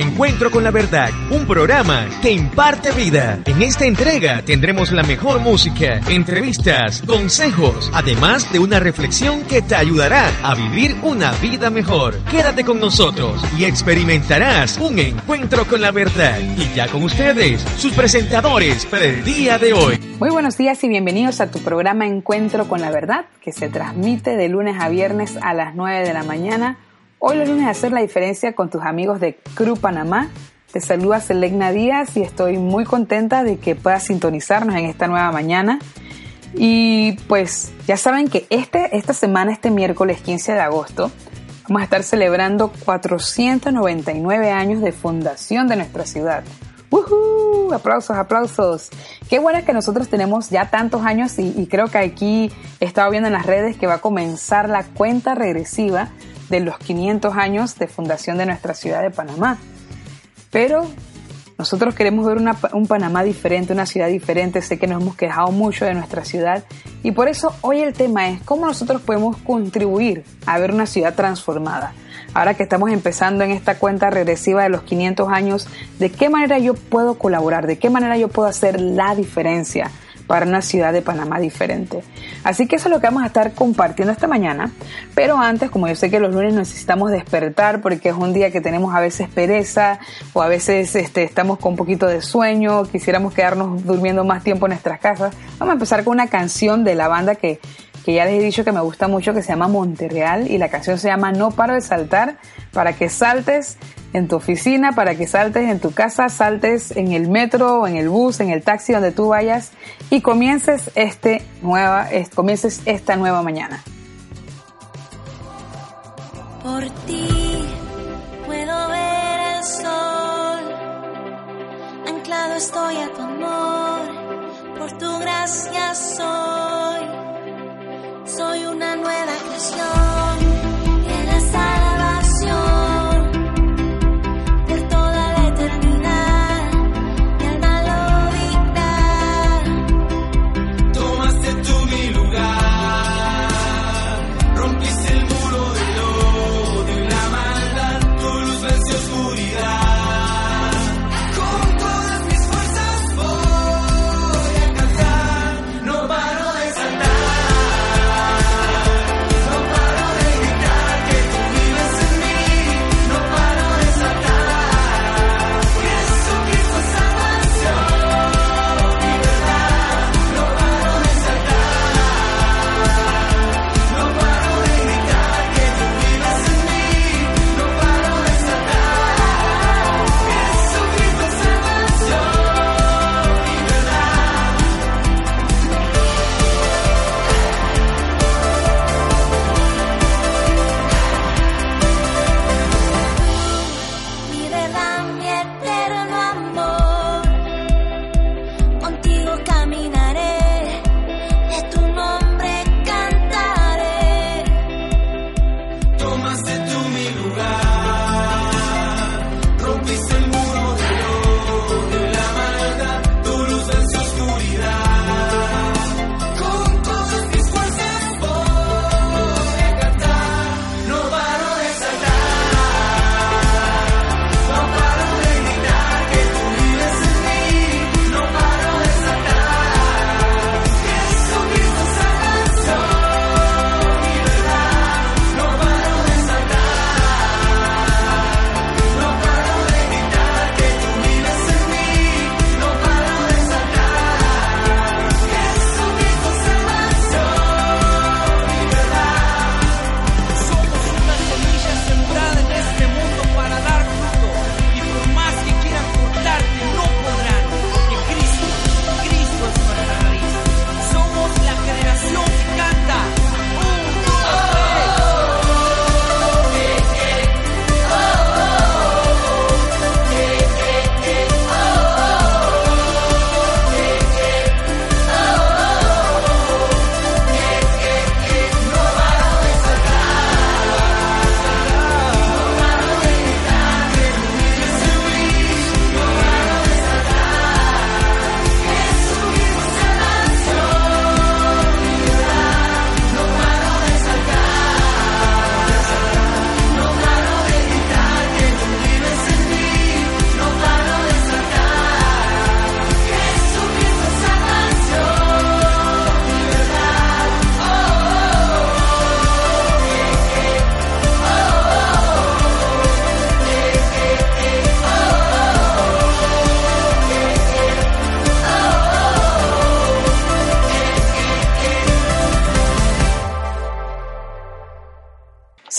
Encuentro con la Verdad, un programa que imparte vida. En esta entrega tendremos la mejor música, entrevistas, consejos, además de una reflexión que te ayudará a vivir una vida mejor. Quédate con nosotros y experimentarás un encuentro con la verdad. Y ya con ustedes, sus presentadores para el día de hoy. Muy buenos días y bienvenidos a tu programa Encuentro con la verdad, que se transmite de lunes a viernes a las 9 de la mañana Hoy los lunes hacer la diferencia con tus amigos de Cru Panamá. Te saluda Selegna Díaz y estoy muy contenta de que puedas sintonizarnos en esta nueva mañana. Y pues ya saben que este, esta semana, este miércoles 15 de agosto, vamos a estar celebrando 499 años de fundación de nuestra ciudad. ¡Woohoo! Aplausos, aplausos. Qué bueno que nosotros tenemos ya tantos años y, creo que aquí he estado viendo en las redes que va a comenzar la cuenta regresiva de los 500 años de fundación de nuestra ciudad de Panamá. Pero nosotros queremos ver un Panamá diferente, una ciudad diferente. Sé que nos hemos quejado mucho de nuestra ciudad y por eso hoy el tema es cómo nosotros podemos contribuir a ver una ciudad transformada. Ahora que estamos empezando en esta cuenta regresiva de los 500 años, ¿de qué manera yo puedo colaborar? ¿De qué manera yo puedo hacer la diferencia? para una ciudad de Panamá diferente. Así que eso es lo que vamos a estar compartiendo esta mañana. Pero antes, como yo sé que los lunes necesitamos despertar porque es un día que tenemos a veces pereza o a veces este, estamos con un poquito de sueño, quisiéramos quedarnos durmiendo más tiempo en nuestras casas, vamos a empezar con una canción de la banda que que ya les he dicho que me gusta mucho, que se llama Monterreal y la canción se llama No paro de saltar, para que saltes en tu oficina, para que saltes en tu casa, saltes en el metro, en el bus, en el taxi, donde tú vayas y comiences, este nueva, comiences esta nueva mañana. Por ti puedo ver el sol, anclado estoy a tu amor, por tu gracia soy soy una nueva creación.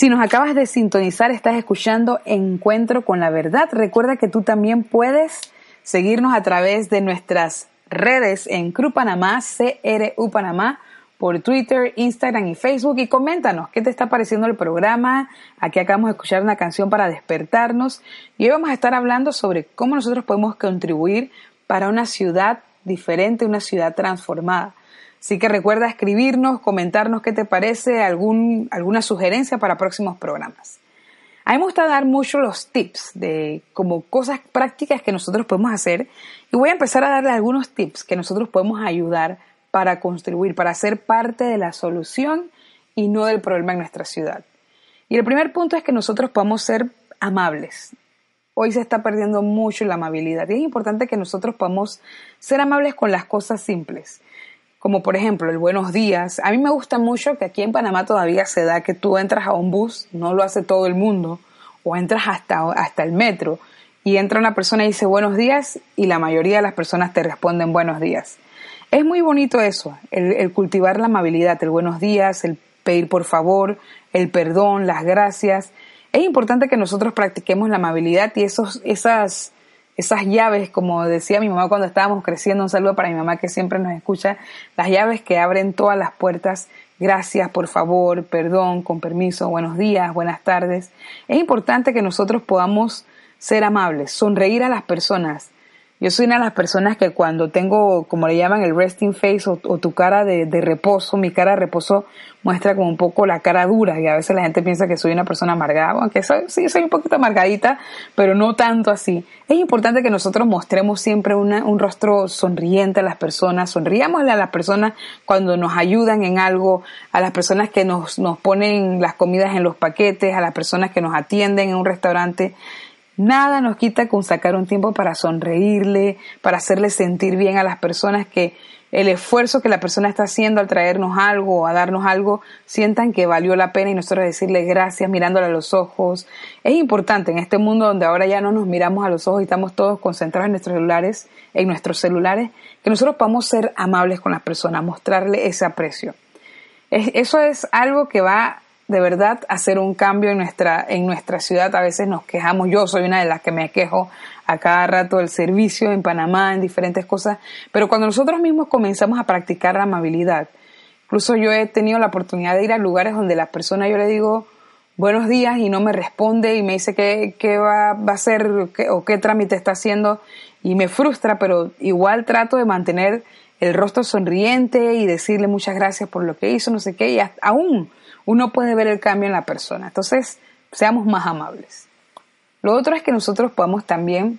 Si nos acabas de sintonizar, estás escuchando Encuentro con la Verdad. Recuerda que tú también puedes seguirnos a través de nuestras redes en CRU Panamá, CRU Panamá, por Twitter, Instagram y Facebook y coméntanos qué te está pareciendo el programa. Aquí acabamos de escuchar una canción para despertarnos y hoy vamos a estar hablando sobre cómo nosotros podemos contribuir para una ciudad diferente, una ciudad transformada. Así que recuerda escribirnos, comentarnos qué te parece, algún, alguna sugerencia para próximos programas. A mí me gusta dar mucho los tips de como cosas prácticas que nosotros podemos hacer y voy a empezar a darle algunos tips que nosotros podemos ayudar para contribuir, para ser parte de la solución y no del problema en nuestra ciudad. Y el primer punto es que nosotros podamos ser amables. Hoy se está perdiendo mucho la amabilidad y es importante que nosotros podamos ser amables con las cosas simples, como por ejemplo el buenos días. A mí me gusta mucho que aquí en Panamá todavía se da que tú entras a un bus, no lo hace todo el mundo, o entras hasta, hasta el metro y entra una persona y dice buenos días y la mayoría de las personas te responden buenos días. Es muy bonito eso, el, cultivar la amabilidad, el buenos días, el pedir por favor, el perdón, las gracias. Es importante que nosotros practiquemos la amabilidad y esos, esas, esas llaves, como decía mi mamá cuando estábamos creciendo, un saludo para mi mamá que siempre nos escucha, las llaves que abren todas las puertas, gracias, por favor, perdón, con permiso, buenos días, buenas tardes. Es importante que nosotros podamos ser amables, sonreír a las personas, yo soy una de las personas que cuando tengo, como le llaman, el resting face o, tu cara de, reposo, mi cara de reposo muestra como un poco la cara dura y a veces la gente piensa que soy una persona amargada, aunque soy, sí soy un poquito amargadita, pero no tanto así. Es importante que nosotros mostremos siempre un rostro sonriente a las personas, sonriámosle a las personas cuando nos ayudan en algo, a las personas que nos, nos ponen las comidas en los paquetes, a las personas que nos atienden en un restaurante. Nada nos quita con sacar un tiempo para sonreírle, para hacerle sentir bien a las personas que el esfuerzo que la persona está haciendo al traernos algo o a darnos algo, sientan que valió la pena y nosotros decirle gracias mirándole a los ojos. Es importante en este mundo donde ahora ya no nos miramos a los ojos y estamos todos concentrados en nuestros celulares, en nuestros celulares, que nosotros podamos ser amables con las personas, mostrarle ese aprecio. Eso es algo que va de verdad hacer un cambio en nuestra, en nuestra ciudad. A veces nos quejamos, yo soy una de las que me quejo a cada rato del servicio en Panamá, en diferentes cosas, pero cuando nosotros mismos comenzamos a practicar la amabilidad, incluso yo he tenido la oportunidad de ir a lugares donde la persona yo le digo buenos días y no me responde y me dice qué, qué va, va, a hacer o qué trámite está haciendo y me frustra, pero igual trato de mantener el rostro sonriente y decirle muchas gracias por lo que hizo, no sé qué, y aún uno puede ver el cambio en la persona. Entonces, seamos más amables. Lo otro es que nosotros podamos también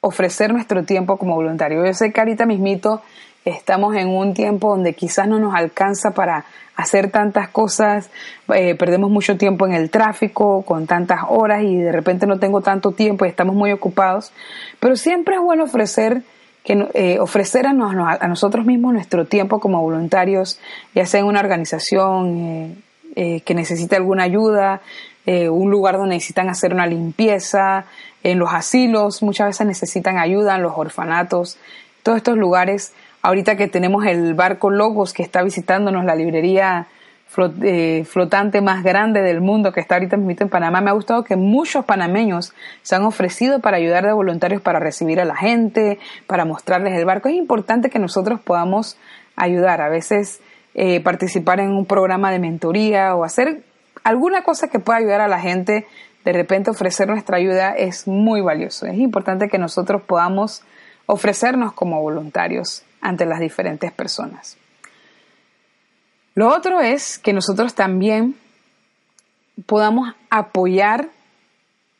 ofrecer nuestro tiempo como voluntario. Yo sé que ahorita mismito estamos en un tiempo donde quizás no nos alcanza para hacer tantas cosas, eh, perdemos mucho tiempo en el tráfico, con tantas horas y de repente no tengo tanto tiempo y estamos muy ocupados, pero siempre es bueno ofrecer que eh, ofrecer a, nosotros mismos nuestro tiempo como voluntarios, ya sea en una organización, eh, eh, que necesite alguna ayuda, eh, un lugar donde necesitan hacer una limpieza, en los asilos muchas veces necesitan ayuda, en los orfanatos, todos estos lugares. Ahorita que tenemos el barco Logos que está visitándonos la librería eh, flotante más grande del mundo que está ahorita mismo en Panamá, me ha gustado que muchos panameños se han ofrecido para ayudar de voluntarios para recibir a la gente, para mostrarles el barco. Es importante que nosotros podamos ayudar. A veces eh, participar en un programa de mentoría o hacer alguna cosa que pueda ayudar a la gente, de repente ofrecer nuestra ayuda es muy valioso. Es importante que nosotros podamos ofrecernos como voluntarios ante las diferentes personas. Lo otro es que nosotros también podamos apoyar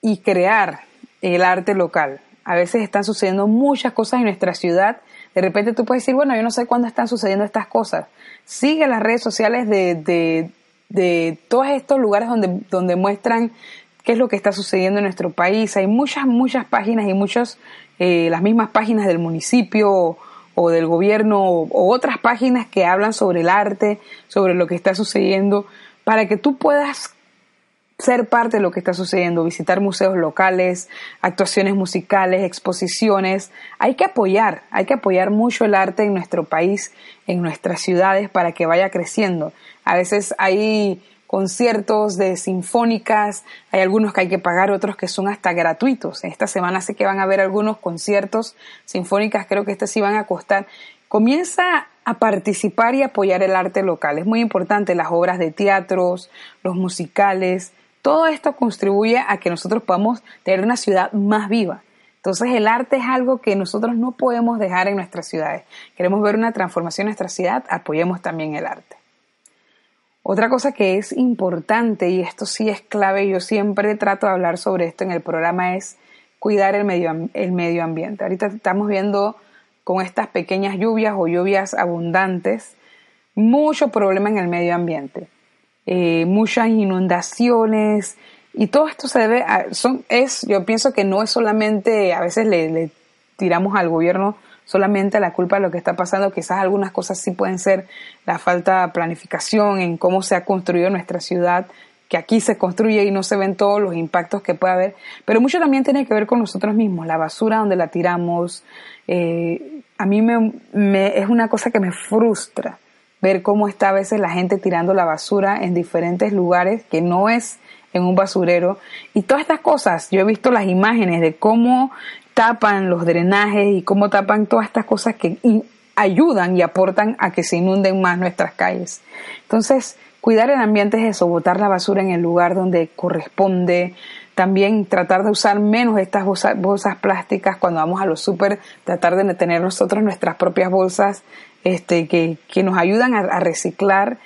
y crear el arte local. A veces están sucediendo muchas cosas en nuestra ciudad de repente tú puedes decir, bueno, yo no sé cuándo están sucediendo estas cosas. Sigue las redes sociales de, de, todos estos lugares donde, donde muestran qué es lo que está sucediendo en nuestro país. Hay muchas, muchas páginas y muchas, eh, las mismas páginas del municipio o, del gobierno o, otras páginas que hablan sobre el arte, sobre lo que está sucediendo, para que tú puedas ser parte de lo que está sucediendo, visitar museos locales, actuaciones musicales, exposiciones. Hay que apoyar, hay que apoyar mucho el arte en nuestro país, en nuestras ciudades, para que vaya creciendo. A veces hay conciertos de sinfónicas, hay algunos que hay que pagar, otros que son hasta gratuitos. Esta semana sé que van a haber algunos conciertos sinfónicas, creo que este sí van a costar. Comienza a participar y apoyar el arte local. Es muy importante las obras de teatros, los musicales, todo esto contribuye a que nosotros podamos tener una ciudad más viva. Entonces el arte es algo que nosotros no podemos dejar en nuestras ciudades. Queremos ver una transformación en nuestra ciudad, apoyemos también el arte. Otra cosa que es importante, y esto sí es clave, yo siempre trato de hablar sobre esto en el programa, es cuidar el medio, el medio ambiente. Ahorita estamos viendo con estas pequeñas lluvias o lluvias abundantes, mucho problema en el medio ambiente. Eh, muchas inundaciones, y todo esto se debe a, son, es, yo pienso que no es solamente, a veces le, le tiramos al gobierno solamente la culpa de lo que está pasando. Quizás algunas cosas sí pueden ser la falta de planificación en cómo se ha construido nuestra ciudad, que aquí se construye y no se ven todos los impactos que puede haber. Pero mucho también tiene que ver con nosotros mismos, la basura donde la tiramos. Eh, a mí me, me, es una cosa que me frustra ver cómo está a veces la gente tirando la basura en diferentes lugares que no es en un basurero y todas estas cosas. Yo he visto las imágenes de cómo tapan los drenajes y cómo tapan todas estas cosas que ayudan y aportan a que se inunden más nuestras calles. Entonces, cuidar el ambiente es eso, botar la basura en el lugar donde corresponde, también tratar de usar menos estas bolsas, plásticas cuando vamos a los súper, tratar de tener nosotros nuestras propias bolsas este, que, que nos ayudan a, reciclar.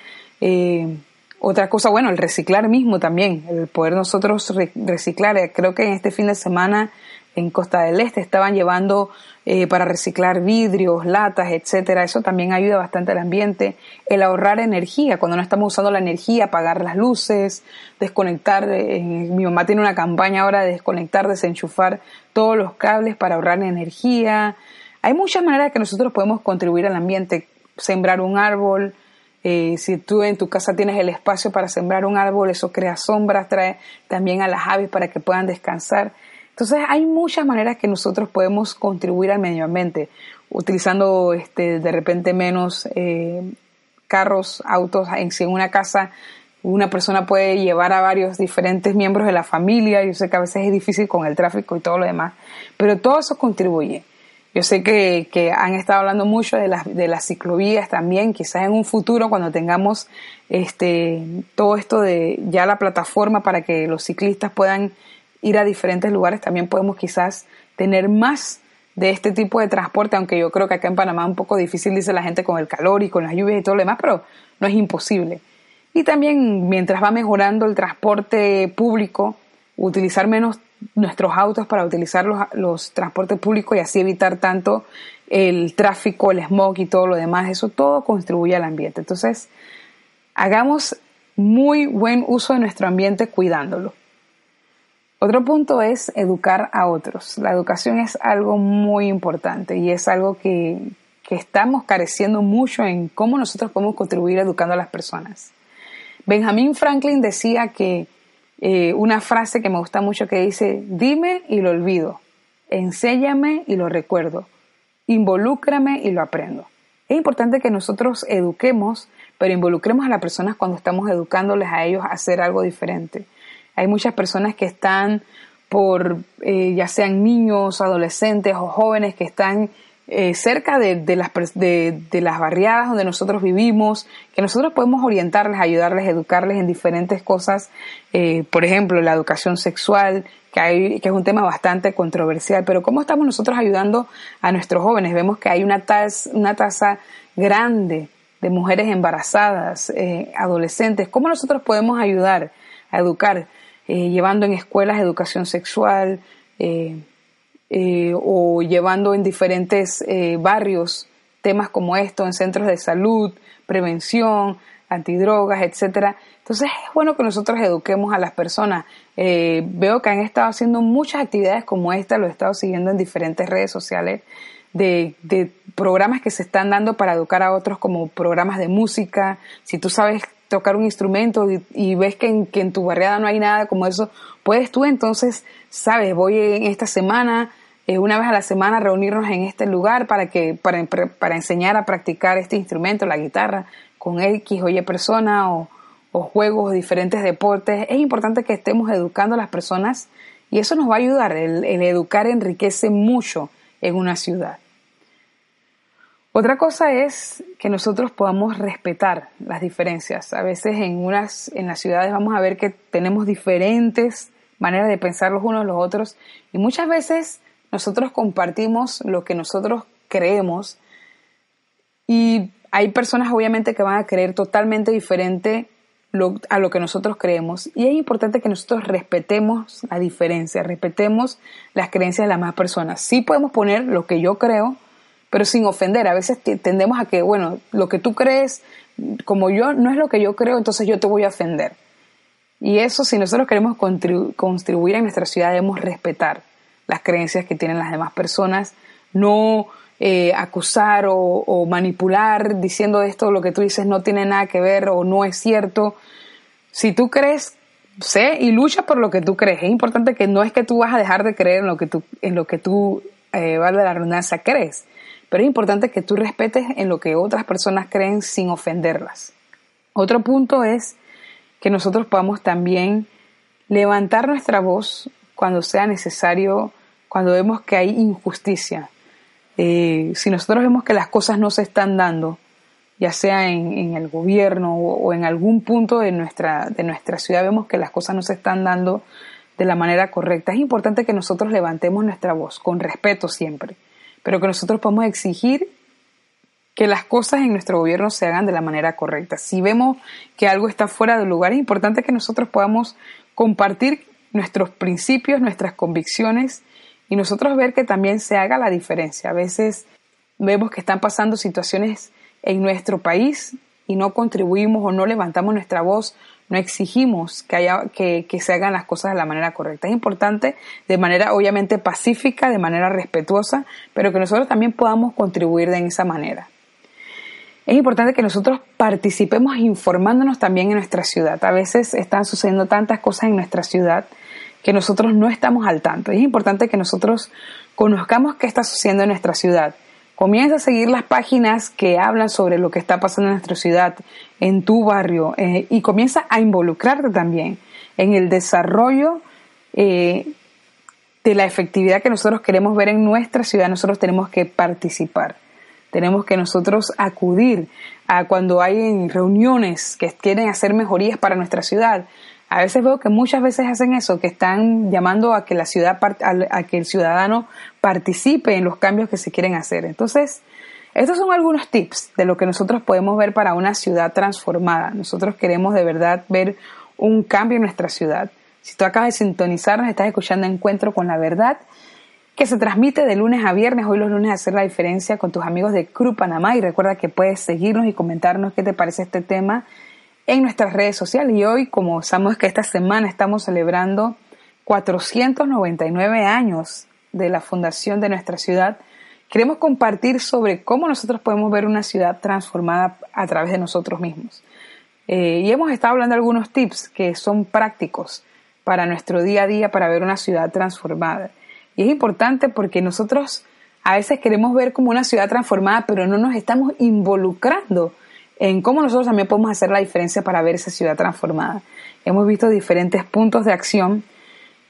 Eh, otra cosa, bueno, el reciclar mismo también, el poder nosotros reciclar. Creo que en este fin de semana en Costa del Este estaban llevando eh, para reciclar vidrios, latas, etcétera. Eso también ayuda bastante al ambiente. El ahorrar energía, cuando no estamos usando la energía, apagar las luces, desconectar. Eh, mi mamá tiene una campaña ahora de desconectar, desenchufar todos los cables para ahorrar energía. Hay muchas maneras que nosotros podemos contribuir al ambiente. Sembrar un árbol, eh, si tú en tu casa tienes el espacio para sembrar un árbol, eso crea sombras, trae también a las aves para que puedan descansar. Entonces hay muchas maneras que nosotros podemos contribuir al medio ambiente, utilizando este, de repente menos eh, carros, autos. En, si en una casa una persona puede llevar a varios diferentes miembros de la familia, yo sé que a veces es difícil con el tráfico y todo lo demás, pero todo eso contribuye. Yo sé que, que, han estado hablando mucho de las, de las ciclovías también, quizás en un futuro cuando tengamos este, todo esto de ya la plataforma para que los ciclistas puedan ir a diferentes lugares, también podemos quizás tener más de este tipo de transporte, aunque yo creo que acá en Panamá es un poco difícil, dice la gente, con el calor y con las lluvias y todo lo demás, pero no es imposible. Y también mientras va mejorando el transporte público, utilizar menos nuestros autos para utilizar los, los transportes públicos y así evitar tanto el tráfico, el smog y todo lo demás, eso todo contribuye al ambiente. Entonces, hagamos muy buen uso de nuestro ambiente cuidándolo. Otro punto es educar a otros. La educación es algo muy importante y es algo que, estamos careciendo mucho en cómo nosotros podemos contribuir educando a las personas. Benjamin Franklin decía que eh, una frase que me gusta mucho que dice, dime y lo olvido, enséñame y lo recuerdo, involúcrame y lo aprendo. Es importante que nosotros eduquemos, pero involucremos a las personas cuando estamos educándoles a ellos a hacer algo diferente. Hay muchas personas que están por, eh, ya sean niños, adolescentes o jóvenes que están eh, cerca de, las, de, las barriadas donde nosotros vivimos, que nosotros podemos orientarles, ayudarles, educarles en diferentes cosas, eh, por ejemplo, la educación sexual, que, hay, que es un tema bastante controversial, pero ¿cómo estamos nosotros ayudando a nuestros jóvenes? Vemos que hay una, tasa, una tasa grande de mujeres embarazadas, adolescentes, ¿cómo nosotros podemos ayudar a educar? Eh, llevando en escuelas educación sexual eh, eh, o llevando en diferentes barrios temas como esto, en centros de salud, prevención, antidrogas, etcétera. Entonces es bueno que nosotros eduquemos a las personas. veo que han estado haciendo muchas actividades como esta, lo he estado siguiendo en diferentes redes sociales. De, de, programas que se están dando para educar a otros como programas de música. Si tú sabes tocar un instrumento y, ves que en, que en, tu barriada no hay nada como eso, puedes tú entonces, sabes, voy en esta semana, eh, una vez a la semana, reunirnos en este lugar para, que, para, para enseñar a practicar este instrumento, la guitarra, con X o Y persona o, o juegos, diferentes deportes. Es importante que estemos educando a las personas y eso nos va a ayudar. El, educar enriquece mucho en una ciudad. Otra cosa es que nosotros podamos respetar las diferencias. A veces en unas en las ciudades vamos a ver que tenemos diferentes maneras de pensar los unos los otros y muchas veces nosotros compartimos lo que nosotros creemos y hay personas obviamente que van a creer totalmente diferente a lo que nosotros creemos y es importante que nosotros respetemos la diferencia, respetemos las creencias de las más personas. Sí podemos poner lo que yo creo, pero sin ofender. A veces tendemos a que, bueno, lo que tú crees, como yo, no es lo que yo creo, entonces yo te voy a ofender. Y eso, si nosotros queremos contribuir en nuestra ciudad, debemos respetar las creencias que tienen las demás personas, no eh, acusar o, manipular diciendo esto, lo que tú dices no tiene nada que ver o no es cierto. Si tú crees, sé y lucha por lo que tú crees. Es importante que no es que tú vas a dejar de creer en lo que tú, en lo que tú, eh, vale la redundancia, crees. Pero es importante que tú respetes en lo que otras personas creen sin ofenderlas. Otro punto es que nosotros podamos también levantar nuestra voz cuando sea necesario, cuando vemos que hay injusticia. Eh, si nosotros vemos que las cosas no se están dando, ya sea en, el gobierno o, en algún punto de nuestra, de nuestra ciudad, vemos que las cosas no se están dando de la manera correcta, es importante que nosotros levantemos nuestra voz, con respeto siempre, pero que nosotros podamos exigir que las cosas en nuestro gobierno se hagan de la manera correcta. Si vemos que algo está fuera de lugar, es importante que nosotros podamos compartir nuestros principios, nuestras convicciones y nosotros ver que también se haga la diferencia. A veces vemos que están pasando situaciones en nuestro país y no contribuimos o no levantamos nuestra voz, no exigimos que, haya, que, que se hagan las cosas de la manera correcta. Es importante de manera obviamente pacífica, de manera respetuosa, pero que nosotros también podamos contribuir de esa manera. Es importante que nosotros participemos informándonos también en nuestra ciudad. A veces están sucediendo tantas cosas en nuestra ciudad que nosotros no estamos al tanto. Es importante que nosotros conozcamos qué está sucediendo en nuestra ciudad. Comienza a seguir las páginas que hablan sobre lo que está pasando en nuestra ciudad, en tu barrio, eh, y comienza a involucrarte también en el desarrollo eh, de la efectividad que nosotros queremos ver en nuestra ciudad. Nosotros tenemos que participar. Tenemos que nosotros acudir a cuando hay reuniones que quieren hacer mejorías para nuestra ciudad a veces veo que muchas veces hacen eso, que están llamando a que la ciudad, a que el ciudadano participe en los cambios que se quieren hacer. Entonces, estos son algunos tips de lo que nosotros podemos ver para una ciudad transformada. Nosotros queremos de verdad ver un cambio en nuestra ciudad. Si tú acabas de sintonizarnos, estás escuchando Encuentro con la Verdad, que se transmite de lunes a viernes. Hoy los lunes a hacer la diferencia con tus amigos de Cru Panamá. Y recuerda que puedes seguirnos y comentarnos qué te parece este tema en nuestras redes sociales. Y hoy, como sabemos que esta semana estamos celebrando 499 años de la fundación de nuestra ciudad, queremos compartir sobre cómo nosotros podemos ver una ciudad transformada a través de nosotros mismos. Eh, y hemos estado hablando de algunos tips que son prácticos para nuestro día a día para ver una ciudad transformada. Y es importante porque nosotros a veces queremos ver como una ciudad transformada, pero no nos estamos involucrando en cómo nosotros también podemos hacer la diferencia para ver esa ciudad transformada. Hemos visto diferentes puntos de acción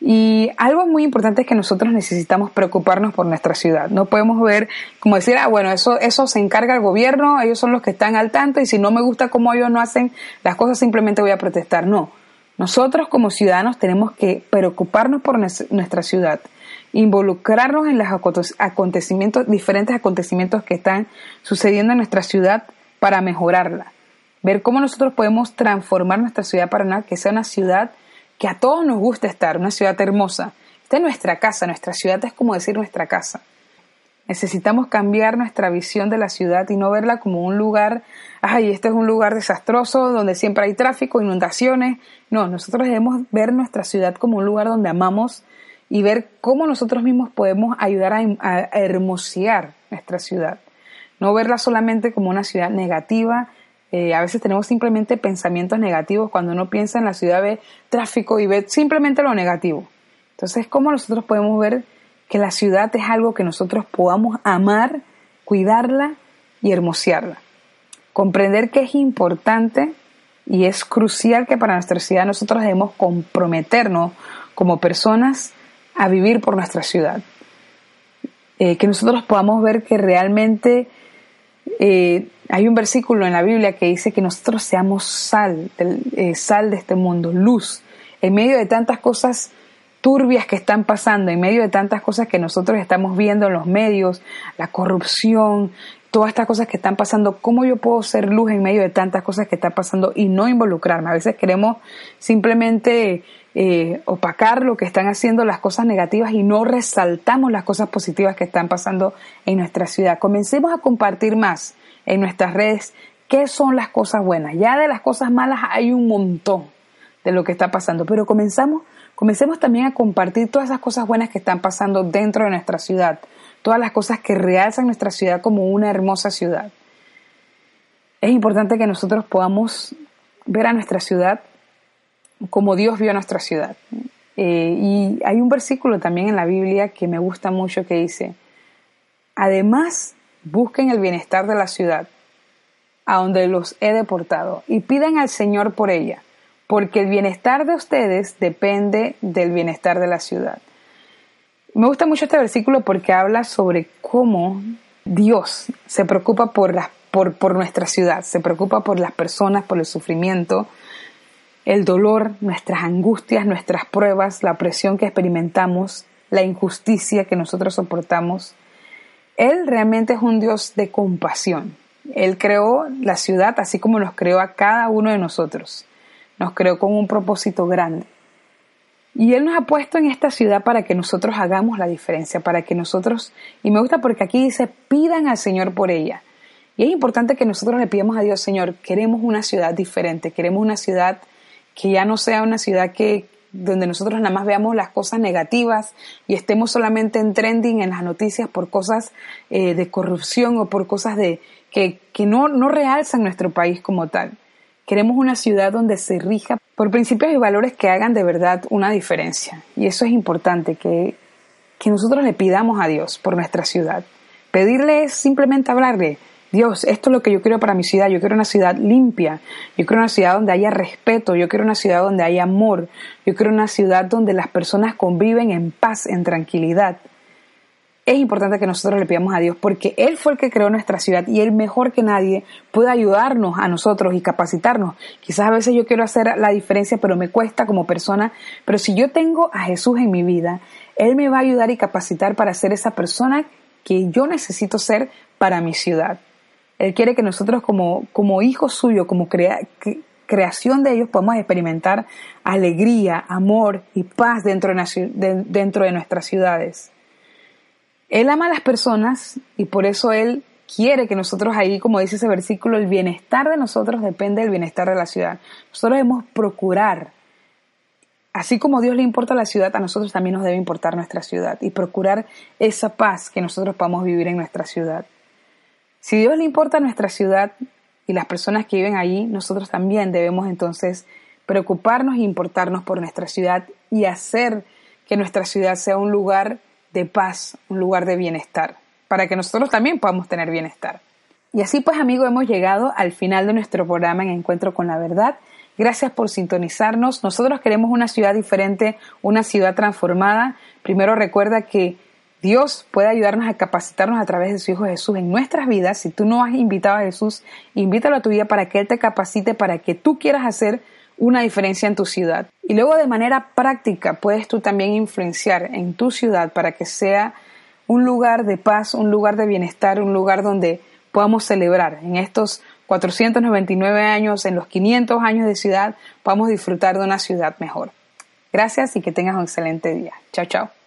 y algo muy importante es que nosotros necesitamos preocuparnos por nuestra ciudad. No podemos ver, como decir, ah, bueno, eso, eso se encarga el gobierno, ellos son los que están al tanto y si no me gusta cómo ellos no hacen las cosas, simplemente voy a protestar. No. Nosotros como ciudadanos tenemos que preocuparnos por nuestra ciudad, involucrarnos en los acontecimientos, diferentes acontecimientos que están sucediendo en nuestra ciudad para mejorarla. Ver cómo nosotros podemos transformar nuestra ciudad Paraná, que sea una ciudad que a todos nos gusta estar, una ciudad hermosa. Esta es nuestra casa, nuestra ciudad es como decir nuestra casa. Necesitamos cambiar nuestra visión de la ciudad y no verla como un lugar, ay, este es un lugar desastroso donde siempre hay tráfico, inundaciones. No, nosotros debemos ver nuestra ciudad como un lugar donde amamos y ver cómo nosotros mismos podemos ayudar a, a hermosear nuestra ciudad no verla solamente como una ciudad negativa. Eh, a veces tenemos simplemente pensamientos negativos cuando uno piensa en la ciudad ve tráfico y ve simplemente lo negativo. Entonces, ¿cómo nosotros podemos ver que la ciudad es algo que nosotros podamos amar, cuidarla y hermosearla? Comprender que es importante Y es crucial que para nuestra ciudad nosotros debemos comprometernos como personas a vivir por nuestra ciudad. Eh, que nosotros podamos ver que realmente eh, hay un versículo en la Biblia que dice que nosotros seamos sal, eh, sal de este mundo, luz, en medio de tantas cosas turbias que están pasando, en medio de tantas cosas que nosotros estamos viendo en los medios, la corrupción, todas estas cosas que están pasando, ¿cómo yo puedo ser luz en medio de tantas cosas que están pasando y no involucrarme? A veces queremos simplemente eh, opacar lo que están haciendo las cosas negativas y no resaltamos las cosas positivas que están pasando en nuestra ciudad. Comencemos a compartir más en nuestras redes qué son las cosas buenas. Ya de las cosas malas hay un montón de lo que está pasando, pero comenzamos, comencemos también a compartir todas esas cosas buenas que están pasando dentro de nuestra ciudad todas las cosas que realzan nuestra ciudad como una hermosa ciudad. Es importante que nosotros podamos ver a nuestra ciudad como Dios vio a nuestra ciudad. Eh, y hay un versículo también en la Biblia que me gusta mucho que dice, además busquen el bienestar de la ciudad a donde los he deportado y pidan al Señor por ella, porque el bienestar de ustedes depende del bienestar de la ciudad. Me gusta mucho este versículo porque habla sobre cómo Dios se preocupa por, por, por nuestra ciudad, se preocupa por las personas, por el sufrimiento, el dolor, nuestras angustias, nuestras pruebas, la presión que experimentamos, la injusticia que nosotros soportamos. Él realmente es un Dios de compasión. Él creó la ciudad así como nos creó a cada uno de nosotros. Nos creó con un propósito grande. Y Él nos ha puesto en esta ciudad para que nosotros hagamos la diferencia, para que nosotros, y me gusta porque aquí dice, pidan al Señor por ella. Y es importante que nosotros le pidamos a Dios, Señor, queremos una ciudad diferente, queremos una ciudad que ya no sea una ciudad que donde nosotros nada más veamos las cosas negativas y estemos solamente en trending en las noticias por cosas eh, de corrupción o por cosas de que, que no, no realzan nuestro país como tal. Queremos una ciudad donde se rija por principios y valores que hagan de verdad una diferencia. Y eso es importante, que, que nosotros le pidamos a Dios por nuestra ciudad. Pedirle es simplemente hablarle, Dios, esto es lo que yo quiero para mi ciudad. Yo quiero una ciudad limpia. Yo quiero una ciudad donde haya respeto. Yo quiero una ciudad donde haya amor. Yo quiero una ciudad donde las personas conviven en paz, en tranquilidad es importante que nosotros le pidamos a Dios porque Él fue el que creó nuestra ciudad y Él mejor que nadie puede ayudarnos a nosotros y capacitarnos. Quizás a veces yo quiero hacer la diferencia, pero me cuesta como persona, pero si yo tengo a Jesús en mi vida, Él me va a ayudar y capacitar para ser esa persona que yo necesito ser para mi ciudad. Él quiere que nosotros como, como hijos suyos, como creación de ellos, podamos experimentar alegría, amor y paz dentro de, dentro de nuestras ciudades. Él ama a las personas y por eso Él quiere que nosotros ahí, como dice ese versículo, el bienestar de nosotros depende del bienestar de la ciudad. Nosotros debemos procurar, así como Dios le importa la ciudad, a nosotros también nos debe importar nuestra ciudad y procurar esa paz que nosotros podamos vivir en nuestra ciudad. Si Dios le importa nuestra ciudad y las personas que viven allí, nosotros también debemos entonces preocuparnos e importarnos por nuestra ciudad y hacer que nuestra ciudad sea un lugar de paz, un lugar de bienestar, para que nosotros también podamos tener bienestar. Y así pues amigos, hemos llegado al final de nuestro programa en Encuentro con la Verdad. Gracias por sintonizarnos. Nosotros queremos una ciudad diferente, una ciudad transformada. Primero recuerda que Dios puede ayudarnos a capacitarnos a través de su Hijo Jesús en nuestras vidas. Si tú no has invitado a Jesús, invítalo a tu vida para que Él te capacite, para que tú quieras hacer una diferencia en tu ciudad. Y luego de manera práctica puedes tú también influenciar en tu ciudad para que sea un lugar de paz, un lugar de bienestar, un lugar donde podamos celebrar en estos 499 años, en los 500 años de ciudad, podamos disfrutar de una ciudad mejor. Gracias y que tengas un excelente día. Chao, chao.